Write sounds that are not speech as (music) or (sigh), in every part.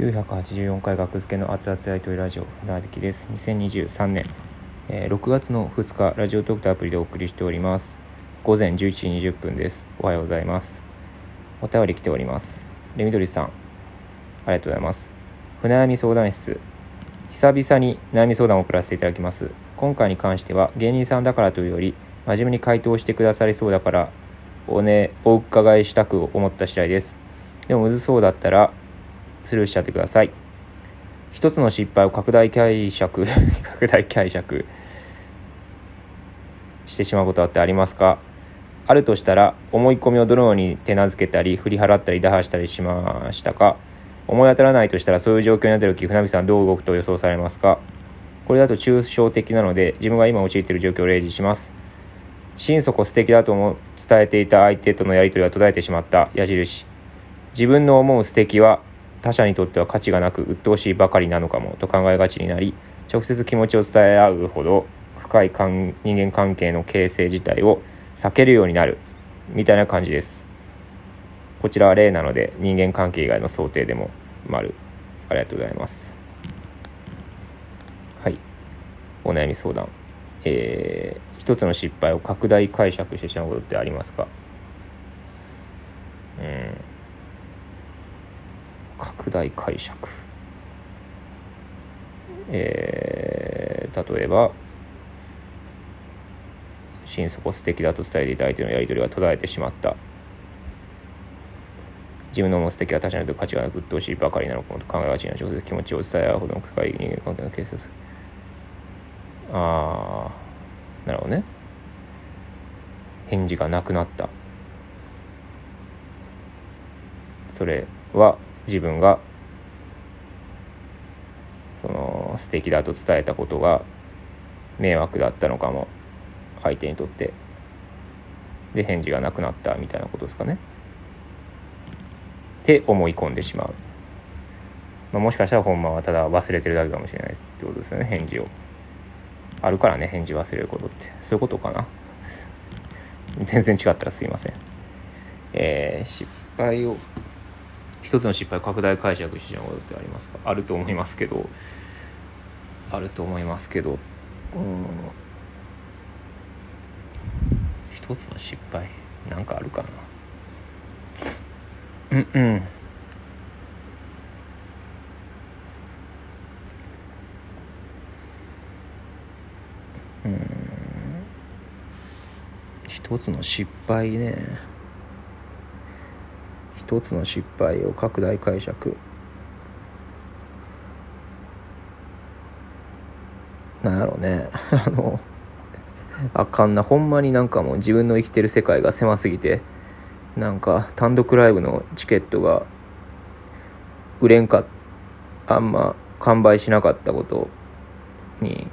984回学付けの熱々やりとりラジオ船引きです。2023年、えー月の2日ラジオトークとアプリでお送りしております。午前11時20分です。おはようございます。お便り来ております。レミドリさんありがとうございます。船悩み相談室。久々に悩み相談を送らせていただきます。今回に関しては芸人さんだからというより真面目に回答してくださりそうだからおねお伺いしたく思った次第です。でもむずそうだったらスルーしちゃってください。一つの失敗を拡大解釈 (laughs) 拡大解釈。してしまうことってありますか？あるとしたら思い込みをどのように手なずけたり振り払ったり打破したりしましたか？思い当たらないとしたらそういう状況になった時船火さんどう動くと予想されますか？これだと抽象的なので自分が今陥っている状況を例示します。心底素敵だと思う伝えていた相手とのやり取りが途絶えてしまった矢印。自分の思う素敵は他者にとっては価値がなく鬱陶しいばかりなのかもと考えがちになり直接気持ちを伝え合うほど深い人間関係の形成自体を避けるようになるみたいな感じです。こちらは例なので人間関係以外の想定でも丸ありがとうございます。はい。お悩み相談。えー、一つの失敗を拡大解釈してしまうことってありますかうん大解釈。えー、例えば心底素敵だと伝えていた相手のやり取りが途絶えてしまった。自分の思う素敵は他者にと価値がなく鬱陶しいばかりなのかもと考えがちな直接気持ちを伝え合うほどの深い人間関係の形成する。ああなるほどね。返事がなくなった。それは自分がその素敵だと伝えたことが迷惑だったのかも相手にとって。で返事がなくなったみたいなことですかね。って思い込んでしまう、まあ、もしかしたら本間はただ忘れてるだけかもしれないですってことですよね返事を。あるからね返事忘れることって。そういうことかな。(laughs) 全然違ったらすいません。えー、失敗を一つの失敗拡大解釈してしまうことってありますか？あると思いますけど。あると思いますけど。うん。一つの失敗なんかあるかな？うんうん。うん。一つの失敗ね。一つの失敗を拡大解釈。なんやろうね。(laughs) あのあかんな。ほんまになんかもう自分の生きてる世界が狭すぎて。なんか単独ライブのチケットが売れんかあんま完売しなかったことに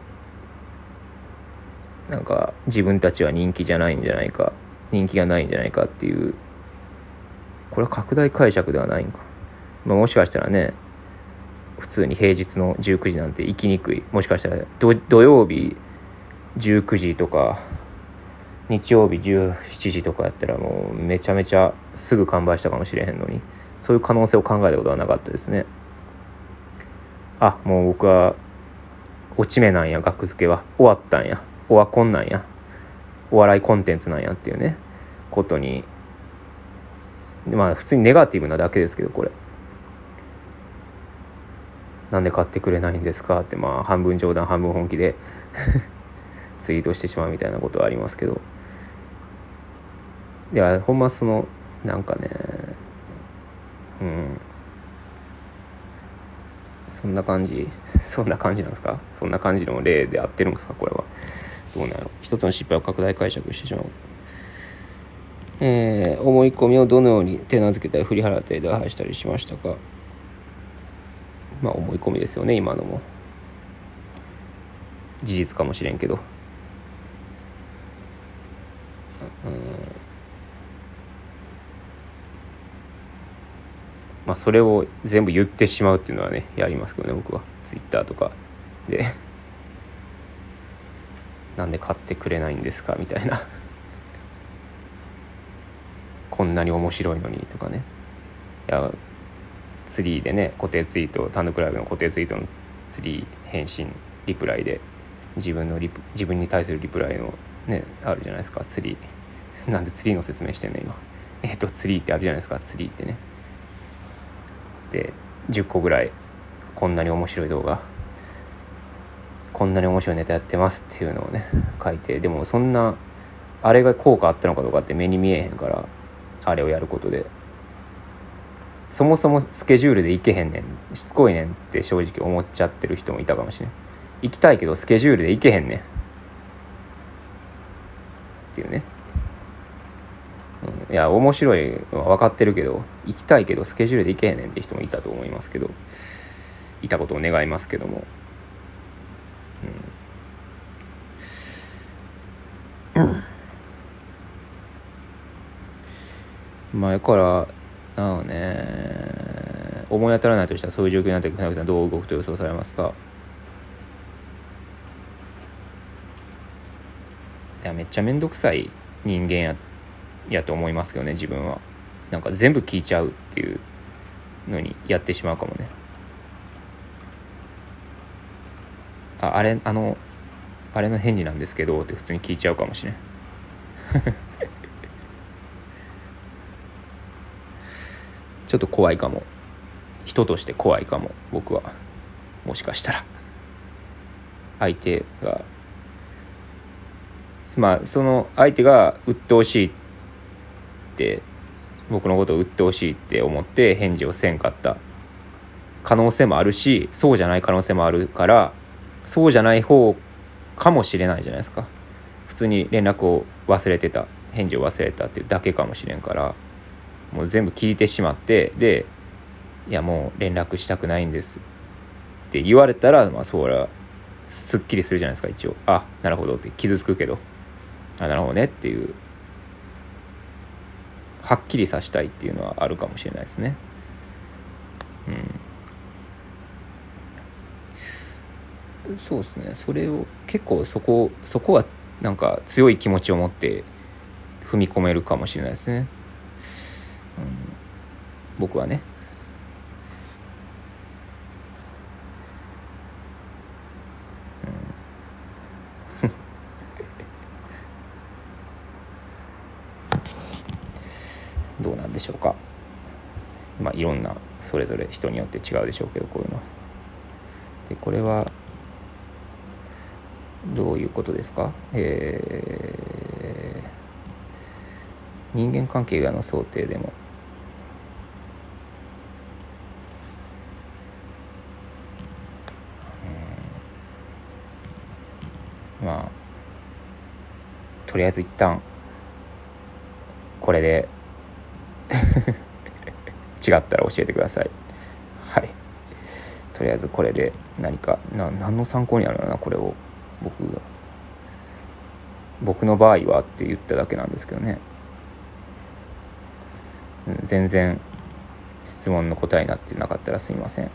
なんか自分たちは人気じゃないんじゃないか人気がないんじゃないかっていうこれは拡大解釈ではないんか、まあ、もしかしたらね普通に平日の19時なんて行きにくい。もしかしたら土曜日19時とか日曜日17時とかやったらもうめちゃめちゃすぐ完売したかもしれへんのに。そういう可能性を考えたことはなかったですね。あもう僕は落ち目なんや額付けは。終わったんや。オワコンなんや。お笑いコンテンツなんやっていうね。ことにまあ普通にネガティブなだけですけどこれ。なんで買ってくれないんですかってまあ半分冗談半分本気で (laughs) ツイートしてしまうみたいなことはありますけど。いやほんまそのなんかねうん。そんな感じ。そんな感じなんですか？そんな感じの例で合ってるんですか？これは。どうなの一つの失敗を拡大解釈してしまう。えー、思い込みをどのように手なずけたり振り払ったり打破したりしましたか？まあ思い込みですよね今のも。事実かもしれんけど。まあそれを全部言ってしまうっていうのはねやりますけどね僕は。ツイッターとか。で。なんで買ってくれないんですか？みたいな。こんなに面白いのにとかね。いやツリーでね固定ツイート単独ライブの固定ツイートのツリー返信リプライで自分のリプ自分に対するリプライのねあるじゃないですか。ツリー。(laughs) なんでツリーの説明してんね今。えっ、とツリーってあるじゃないですか。ツリーってね。で10個ぐらいこんなに面白い動画こんなに面白いネタやってますっていうのをね書いて。でもそんなあれが効果あったのかどうかって目に見えへんからあれをやることで。そもそもスケジュールで行けへんねん。しつこいねんって正直思っちゃってる人もいたかもしれん。行きたいけどスケジュールで行けへんねん。っていうね、うん、いや面白いのは分かってるけど行きたいけどスケジュールで行けへんねんって人もいたと思いますけど。いたことを願いますけども。うん、前からなのね。思い当たらないとしたらそういう状況になって船木さんどう動くと予想されますか？いやめっちゃ面倒くさい人間ややと思いますけどね自分は。なんか全部聞いちゃうっていうのにやってしまうかもね。ああれあのあれの返事なんですけどって普通に聞いちゃうかもしれん。ちょっと怖いかも。人として怖いかも僕は。もしかしたら。相手がまあその相手が鬱陶しいって僕のことを鬱陶しいって思って返事をせんかった。可能性もあるしそうじゃない可能性もあるからそうじゃない方かもしれないじゃないですか。普通に連絡を忘れてた。返事を忘れたっていうだけかもしれんから。もう全部聞いてしまってでいやもう連絡したくないんですって言われたらまあそれはすっきりするじゃないですか一応。あなるほどって傷つくけど。あなるほどねっていう。はっきりさしたいっていうのはあるかもしれないですね。うん。そうですね。それを結構そこそこはなんか強い気持ちを持って踏み込めるかもしれないですね、僕はね。(laughs) どうなんでしょうか。まあいろんなそれぞれ人によって違うでしょうけどこういうの。でこれはどういうことですか？えー、人間関係がの想定でもまあとりあえず一旦これで (laughs) 違ったら教えてください。はい。とりあえずこれで何かな何の参考になるのなこれを。僕が。僕の場合はって言っただけなんですけどね、うん、全然質問の答えになってなかったらすみません。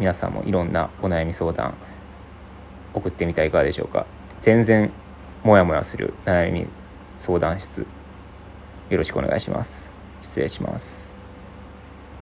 皆さんもいろんなお悩み相談送ってみたらいかがでしょうか。全然もやもやする悩み相談室。よろしくお願いします。失礼します。